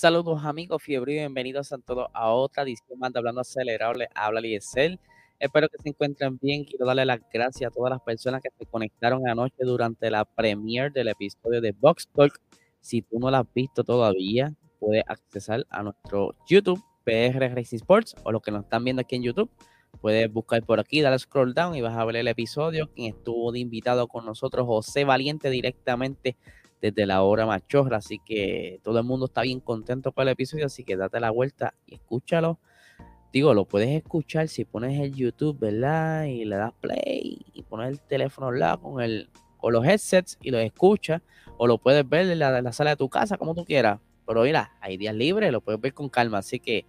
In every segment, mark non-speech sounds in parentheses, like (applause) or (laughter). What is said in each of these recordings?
Saludos amigos, fiebre y bienvenidos a todos a otra edición más de Hablando Acelerable. Habla Liesel. Espero que se encuentren bien. Quiero darle las gracias a todas las personas que se conectaron anoche durante la premiere del episodio de Box Talk. Si tú no lo has visto todavía, puedes accesar a nuestro YouTube, PR Racing Sports, o los que nos están viendo aquí en YouTube. Puedes buscar por aquí, darle scroll down y vas a ver el episodio. Quien estuvo de invitado con nosotros, José Valiente, directamente desde la hora machorra, así que todo el mundo está bien contento con el episodio, así que date la vuelta y escúchalo. Digo, lo puedes escuchar si pones el YouTube, ¿verdad? Y le das play y pones el teléfono al lado con, el, con los headsets y lo escuchas, o lo puedes ver en la, en la sala de tu casa, como tú quieras. Pero mira, hay días libres, lo puedes ver con calma, así que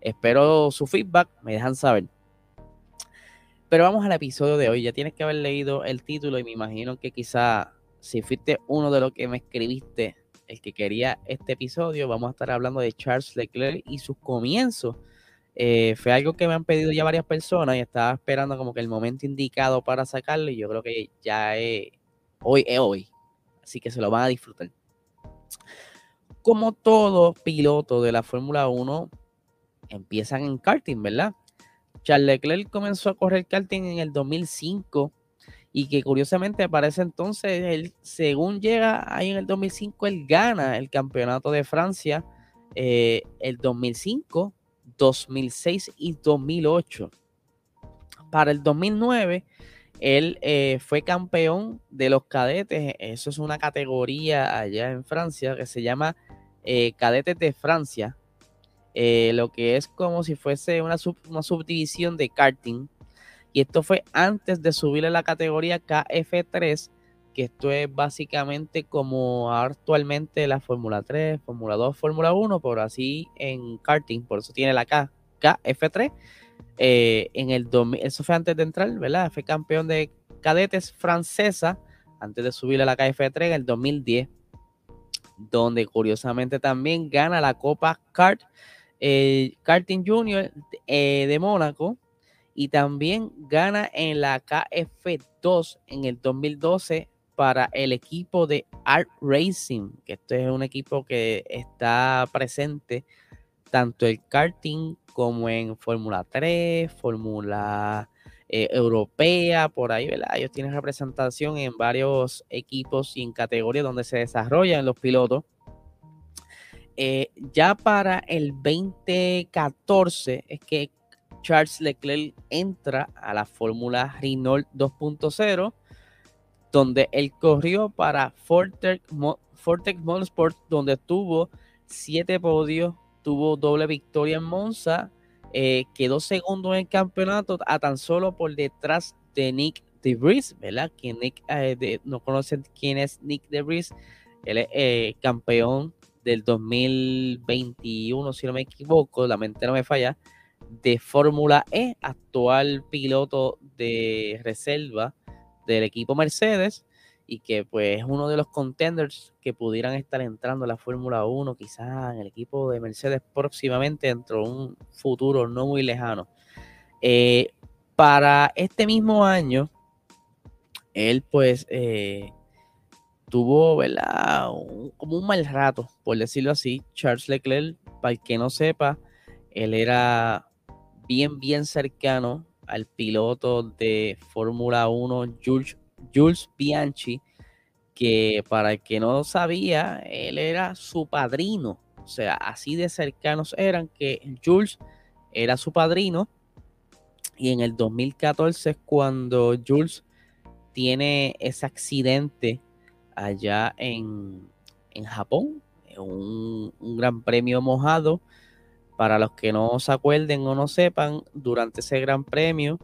espero su feedback, me dejan saber. Pero vamos al episodio de hoy. Ya tienes que haber leído el título y me imagino que quizá si fuiste uno de los que me escribiste, el que quería este episodio, vamos a estar hablando de Charles Leclerc y sus comienzos. Eh, fue algo que me han pedido ya varias personas y estaba esperando como que el momento indicado para sacarlo y yo creo que ya es hoy es hoy. Así que se lo van a disfrutar. Como todo piloto de la Fórmula 1, empiezan en karting, ¿verdad? Charles Leclerc comenzó a correr karting en el 2005 y que curiosamente para ese entonces, él, según llega ahí en el 2005, él gana el campeonato de Francia eh, el 2005, 2006 y 2008. Para el 2009, él eh, fue campeón de los cadetes, eso es una categoría allá en Francia que se llama eh, cadetes de Francia, lo que es como si fuese una, una subdivisión de karting y esto fue antes de subir a la categoría KF3, que esto es básicamente como actualmente la Fórmula 3, Fórmula 2, Fórmula 1, por así en karting, por eso tiene la K, KF3. Eh, en el eso fue antes de entrar, ¿verdad? Fue campeón de cadetes francesa antes de subir a la KF3 en el 2010, donde curiosamente también gana la Copa Kart, eh, Karting Junior eh, de Mónaco y también gana en la KF2 en el 2012 para el equipo de Art Racing, que esto es un equipo que está presente tanto en karting como en Fórmula 3, Fórmula eh, Europea, por ahí, ¿verdad? Ellos tienen representación en varios equipos y en categorías donde se desarrollan los pilotos. Eh, ya para el 2014 es que Charles Leclerc entra a la Fórmula Renault 2.0, donde él corrió para Fortec, Motorsport, donde tuvo siete podios, tuvo doble victoria en Monza, eh, quedó segundo en el campeonato a tan solo por detrás de Nick DeVries, ¿verdad? Que Nick eh, no conocen quién es Nick DeVries, él es eh, campeón del 2021, si no me equivoco, la mente no me falla de Fórmula E, actual piloto de reserva del equipo Mercedes y que pues es uno de los contenders que pudieran estar entrando a la Fórmula 1, quizás en el equipo de Mercedes próximamente dentro de un futuro no muy lejano. Eh, para este mismo año, él pues eh, tuvo, como un mal rato, por decirlo así. Charles Leclerc, para el que no sepa, él era bien, bien cercano al piloto de Fórmula 1, Jules, Jules Bianchi, que para el que no sabía, él era su padrino. O sea, así de cercanos eran que Jules era su padrino. Y en el 2014 es cuando Jules tiene ese accidente allá en, en Japón, un, un gran premio mojado para los que no se acuerden o no sepan, durante ese gran premio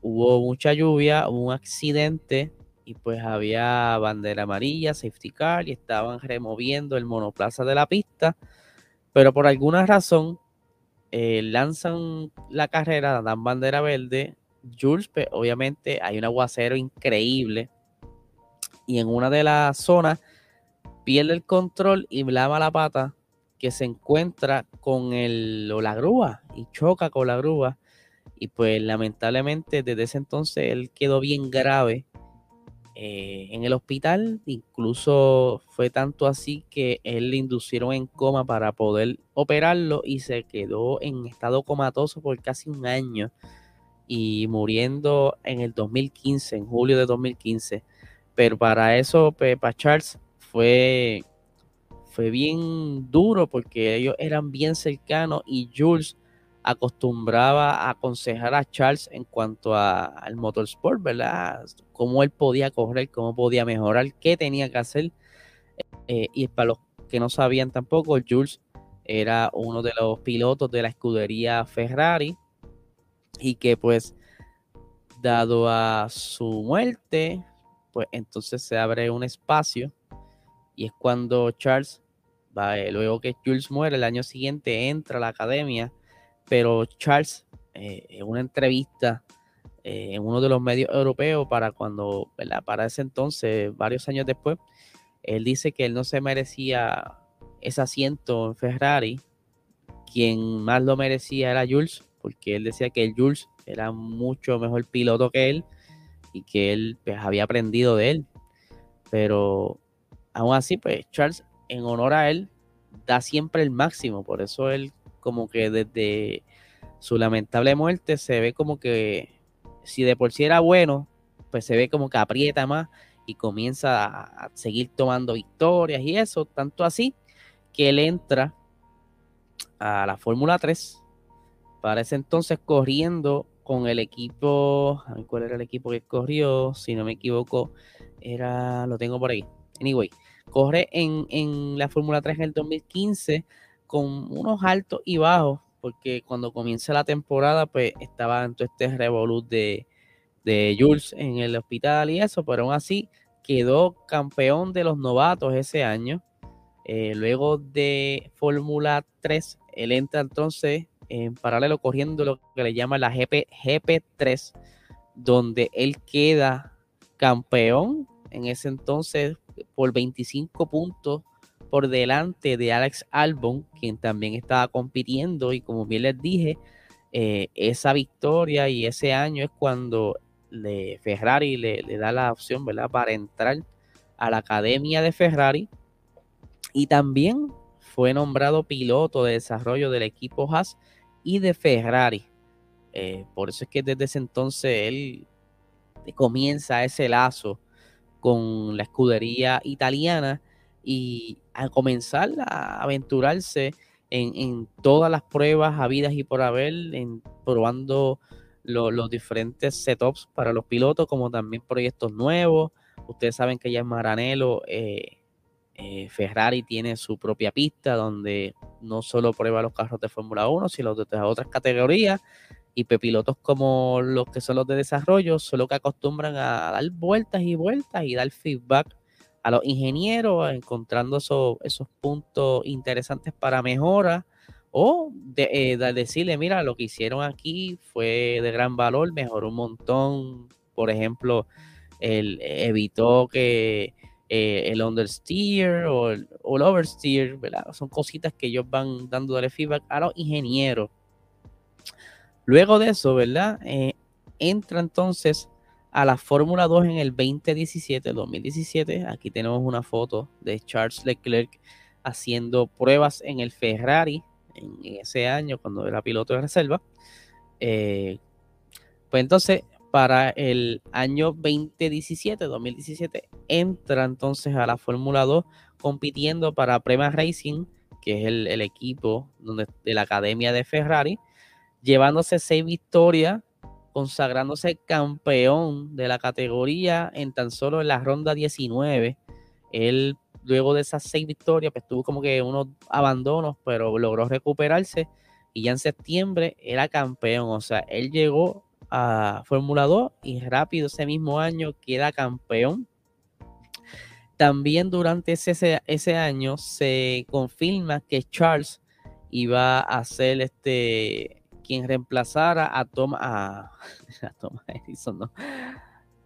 hubo mucha lluvia, hubo un accidente y pues había bandera amarilla, safety car y estaban removiendo el monoplaza de la pista, pero por alguna razón eh, lanzan la carrera, dan bandera verde, Jules, pues, obviamente hay un aguacero increíble. Y en una de las zonas pierde el control y lava la pata que se encuentra con el, la grúa y choca con la grúa. Y pues lamentablemente desde ese entonces él quedó bien grave eh, en el hospital. Incluso fue tanto así que él le inducieron en coma para poder operarlo y se quedó en estado comatoso por casi un año y muriendo en el 2015, en julio de 2015. Pero para eso, para Charles fue, fue bien duro porque ellos eran bien cercanos y Jules acostumbraba a aconsejar a Charles en cuanto al motorsport, ¿verdad? Cómo él podía correr, cómo podía mejorar, qué tenía que hacer. Eh, y para los que no sabían tampoco, Jules era uno de los pilotos de la escudería Ferrari y que pues dado a su muerte, pues entonces se abre un espacio y es cuando Charles, eh, luego que Jules muere el año siguiente, entra a la academia, pero Charles eh, en una entrevista eh, en uno de los medios europeos para cuando. Para ese entonces, varios años después, él dice que él no se merecía ese asiento en Ferrari, quien más lo merecía era Jules, porque él decía que Jules era mucho mejor piloto que él y que él pues, había aprendido de él. Pero aún así, pues Charles, en honor a él, da siempre el máximo. Por eso él, como que desde su lamentable muerte, se ve como que si de por sí era bueno, pues se ve como que aprieta más y comienza a, seguir tomando victorias y eso, tanto así que él entra a la Fórmula 3 para ese entonces corriendo con el equipo, cuál era el equipo que corrió, si no me equivoco, era, lo tengo por ahí. Anyway, corre en, la Fórmula 3 en el 2015 con unos altos y bajos, porque cuando comienza la temporada, pues estaba en todo este revolut de, de Jules en el hospital y eso, pero aún así quedó campeón de los novatos ese año. Eh, luego de Fórmula 3, él entra entonces en paralelo corriendo lo que le llama la GP, GP3, donde él queda campeón en ese entonces por 25 puntos por delante de Alex Albon, quien también estaba compitiendo y como bien les dije, eh, esa victoria y ese año es cuando le, Ferrari le, da la opción, ¿verdad? Para entrar a la academia de Ferrari y también fue nombrado piloto de desarrollo del equipo Haas y de Ferrari. Eh, por eso es que desde ese entonces él comienza ese lazo con la escudería italiana y a comenzar a aventurarse en, todas las pruebas habidas y por haber, en probando los diferentes setups para los pilotos, como también proyectos nuevos. Ustedes saben que ya en Maranello eh, eh, Ferrari tiene su propia pista donde no solo prueba los carros de Fórmula 1, sino de otras categorías. Y pilotos como los que son los de desarrollo, solo que acostumbran a dar vueltas y vueltas y dar feedback a los ingenieros, encontrando esos, esos puntos interesantes para mejora. O de, eh, decirle, mira, lo que hicieron aquí fue de gran valor, mejoró un montón. Por ejemplo, evitó que eh, el understeer o el, oversteer, ¿verdad? Son cositas que ellos van dándole feedback a los ingenieros. Luego de eso, ¿verdad? Eh, entra entonces a la Fórmula 2 en el 2017, 2017. Aquí tenemos una foto de Charles Leclerc haciendo pruebas en el Ferrari en, ese año cuando era piloto de reserva. Eh, pues entonces para el año 2017, 2017, entra entonces a la Fórmula 2 compitiendo para Prema Racing, que es el, equipo donde, de la Academia de Ferrari, llevándose seis victorias, consagrándose campeón de la categoría en tan solo en la ronda 19. Él, luego de esas seis victorias, pues tuvo como que unos abandonos, pero logró recuperarse y ya en septiembre era campeón. O sea, él llegó a Fórmula 2 y rápido ese mismo año queda campeón. También durante ese, ese año se confirma que Charles iba a ser este quien reemplazara a Tom a, (laughs) Edison,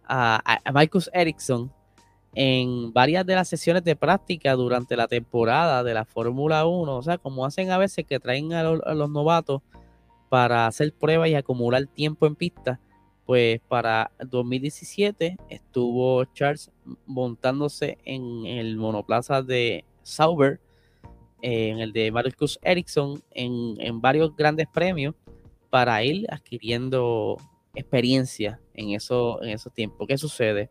a, a, Marcus Ericsson en varias de las sesiones de práctica durante la temporada de la Fórmula 1. O sea, como hacen a veces que traen a, a los novatos para hacer pruebas y acumular tiempo en pista, pues para 2017 estuvo Charles montándose en el monoplaza de Sauber, en el de Marcus Ericsson, en, en varios grandes premios para ir adquiriendo experiencia en, eso, en esos tiempos. ¿Qué sucede?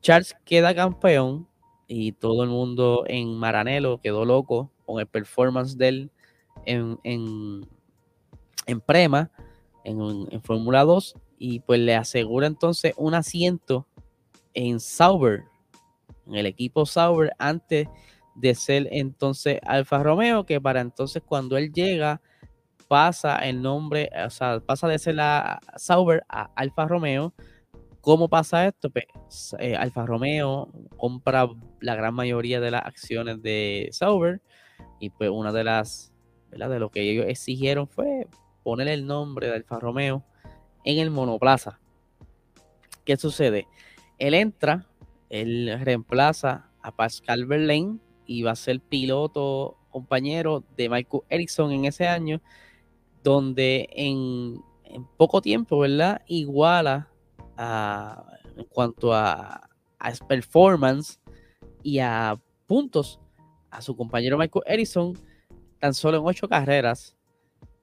Charles queda campeón y todo el mundo en Maranelo quedó loco con el performance de él en, en, Prema, en, en Fórmula 2, y pues le asegura entonces un asiento en Sauber, en el equipo Sauber, antes de ser entonces Alfa Romeo, que para entonces cuando él llega pasa el nombre, o sea, pasa de ser la Sauber a Alfa Romeo. ¿Cómo pasa esto? Pues, eh, Alfa Romeo compra la gran mayoría de las acciones de Sauber y pues una de las, ¿verdad? De lo que ellos exigieron fue poner el nombre de Alfa Romeo en el monoplaza. ¿Qué sucede? Él entra, él reemplaza a Pascal Verlaine y va a ser piloto compañero de Michael Erickson en ese año, donde en, poco tiempo, ¿verdad? Iguala en cuanto a, performance y a puntos a su compañero Michael Erickson tan solo en ocho carreras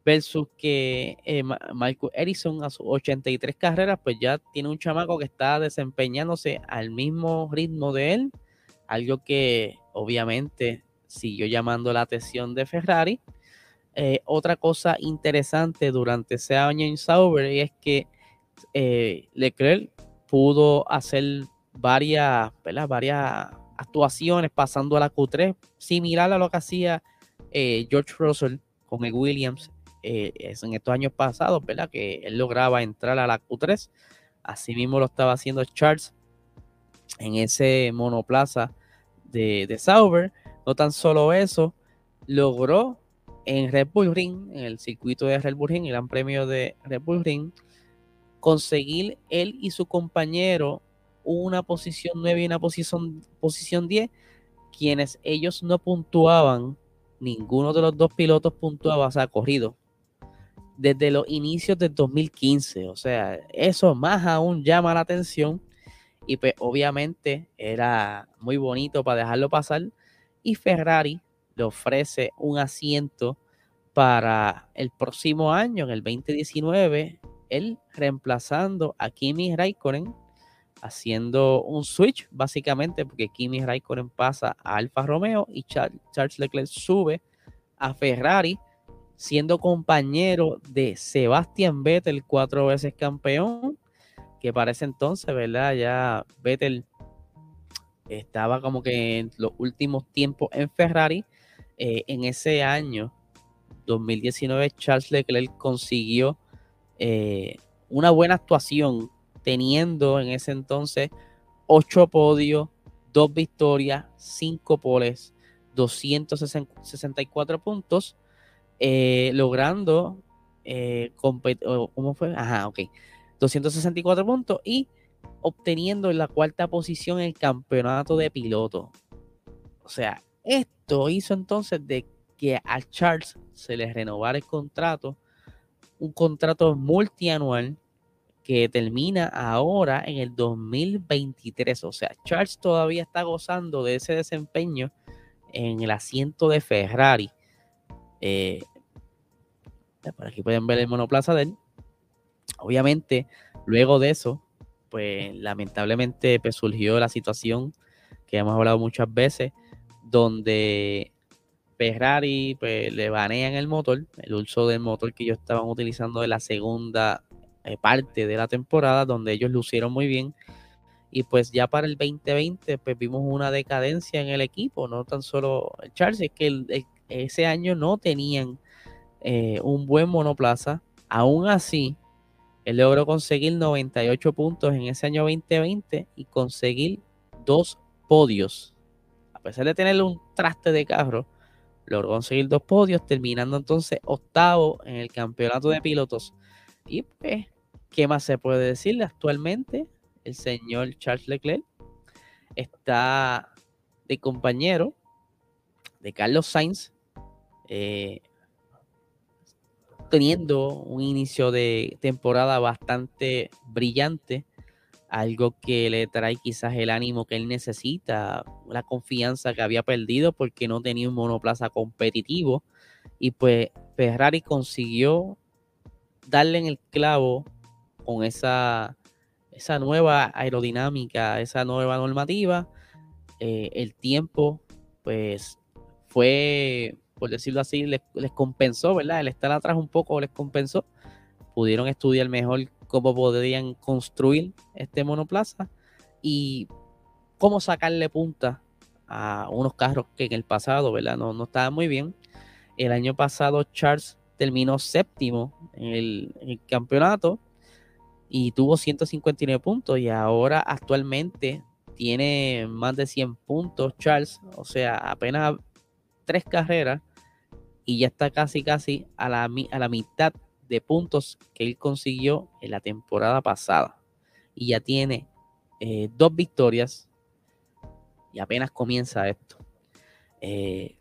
versus que eh, Michael Erickson a sus 83 carreras pues ya tiene un chamaco que está desempeñándose al mismo ritmo de él, algo que obviamente siguió llamando la atención de Ferrari. Eh, otra cosa interesante durante ese año en Sauber es que eh, Leclerc pudo hacer varias, varias actuaciones pasando a la Q3, similar a lo que hacía eh, George Russell con el Williams en estos años pasados, ¿verdad? Que él lograba entrar a la Q3. Asimismo lo estaba haciendo Charles en ese monoplaza de Sauber. No tan solo eso, logró en Red Bull Ring, en el circuito de Red Bull Ring, el Gran Premio de Red Bull Ring, conseguir él y su compañero una posición 9 y una posición, posición 10, quienes ellos no puntuaban, ninguno de los dos pilotos puntuaba, o sea, corrido, desde los inicios del 2015. O sea, eso más aún llama la atención y pues obviamente era muy bonito para dejarlo pasar. Y Ferrari le ofrece un asiento para el próximo año, en el 2019, él reemplazando a Kimi Raikkonen, haciendo un switch básicamente, porque Kimi Raikkonen pasa a Alfa Romeo y Charles Leclerc sube a Ferrari, siendo compañero de Sebastian Vettel, cuatro veces campeón, que para ese entonces, ¿verdad? Ya Vettel estaba como que en los últimos tiempos en Ferrari. Eh, en ese año, 2019, Charles Leclerc consiguió eh, una buena actuación, teniendo en ese entonces ocho podios, dos victorias, cinco poles, 264 puntos, eh, logrando, ¿cómo fue? Ajá, ok, 264 puntos y obteniendo la cuarta posición en el campeonato de piloto. O sea, esto hizo entonces de que a Charles se le renovara el contrato, un contrato multianual que termina ahora en el 2023. O sea, Charles todavía está gozando de ese desempeño en el asiento de Ferrari. Eh, por aquí pueden ver el monoplaza de él. Obviamente, luego de eso, pues lamentablemente pues, surgió la situación que hemos hablado muchas veces, donde Ferrari pues, le banean el motor, el uso del motor que ellos estaban utilizando en la segunda eh, parte de la temporada, donde ellos lucieron muy bien. Y pues ya para el 2020 pues vimos una decadencia en el equipo, no tan solo Charles, es que ese año no tenían eh, un buen monoplaza. Aún así, él logró conseguir 98 puntos en ese año 2020 y conseguir dos podios. Pesar de tener un traste de carro, logró conseguir dos podios, terminando entonces octavo en el campeonato de pilotos. Y pues, ¿qué más se puede decirle? Actualmente, el señor Charles Leclerc está de compañero de Carlos Sainz. Eh, teniendo un inicio de temporada bastante brillante, algo que le trae quizás el ánimo que él necesita, la confianza que había perdido porque no tenía un monoplaza competitivo y pues Ferrari consiguió darle en el clavo con esa, esa nueva aerodinámica, esa nueva normativa. Eh, el tiempo, pues, fue, por decirlo así, les, les, compensó, ¿verdad? El estar atrás un poco les compensó. Pudieron estudiar mejor cómo podrían construir este monoplaza y cómo sacarle punta a unos carros que en el pasado, ¿verdad? No, no estaban muy bien. El año pasado Charles terminó séptimo en el, campeonato y tuvo 159 puntos y ahora actualmente tiene más de 100 puntos Charles, o sea, apenas tres carreras y ya está casi casi a la, a la mitad de puntos que él consiguió en la temporada pasada y ya tiene eh, dos victorias y apenas comienza esto. Eh,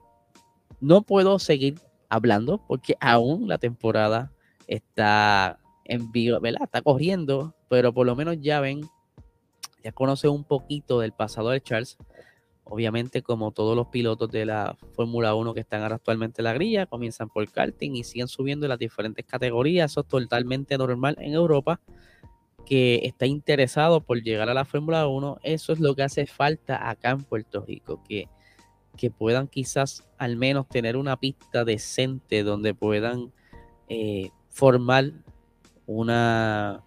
no puedo seguir hablando porque aún la temporada está en vivo, ¿verdad? Está corriendo, pero por lo menos ya ven, ya conoce un poquito del pasado de Charles. Obviamente, como todos los pilotos de la Fórmula 1 que están ahora actualmente en la grilla, comienzan por karting y siguen subiendo en las diferentes categorías. Eso es totalmente normal en Europa. Que está interesado por llegar a la Fórmula 1, eso es lo que hace falta acá en Puerto Rico. Que que puedan quizás al menos tener una pista decente donde puedan eh, formar una,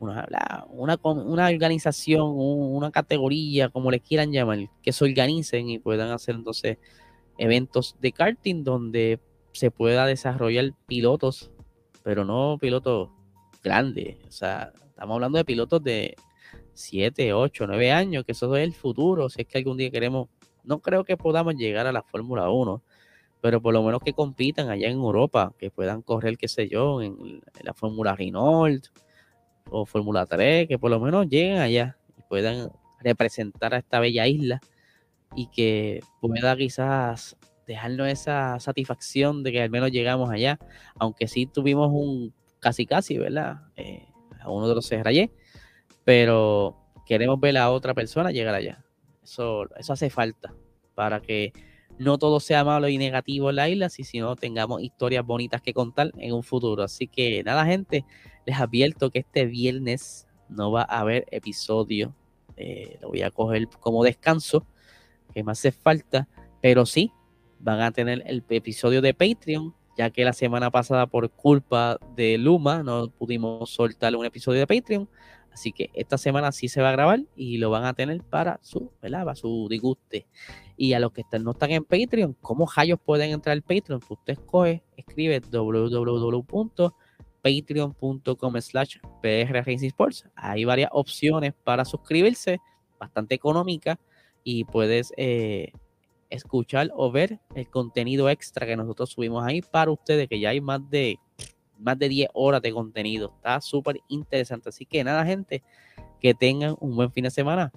una, una, organización, una categoría, como le quieran llamar, que se organicen y puedan hacer entonces eventos de karting donde se pueda desarrollar pilotos, pero no pilotos grandes. O sea, estamos hablando de pilotos de 7, 8, 9 años, que eso es el futuro. Si es que algún día queremos no creo que podamos llegar a la Fórmula 1, pero por lo menos que compitan allá en Europa, que puedan correr, qué sé yo, en, la Fórmula Renault o Fórmula 3, que por lo menos lleguen allá y puedan representar a esta bella isla y que pueda quizás dejarnos esa satisfacción de que al menos llegamos allá, aunque sí tuvimos un casi casi, ¿verdad? Eh, a uno de los Serrayé, pero queremos ver a otra persona llegar allá. Eso, hace falta para que no todo sea malo y negativo en la isla, sino tengamos historias bonitas que contar en un futuro. Así que nada, gente, les advierto que este viernes no va a haber episodio. Eh, lo voy a coger como descanso, que me hace falta, pero sí van a tener el episodio de Patreon, ya que la semana pasada por culpa de Luma no pudimos soltar un episodio de Patreon. Así que esta semana sí se va a grabar y lo van a tener para su, ¿verdad? Su disguste. Y a los que están, no están en Patreon, ¿cómo rayos pueden entrar al Patreon? Pues usted escoge, escribe www.patreon.com slash Sports. Hay varias opciones para suscribirse, bastante económica, y puedes eh, escuchar o ver el contenido extra que nosotros subimos ahí para ustedes, que ya hay más de más de 10 horas de contenido. Está súper interesante. Así que nada, gente, que tengan un buen fin de semana.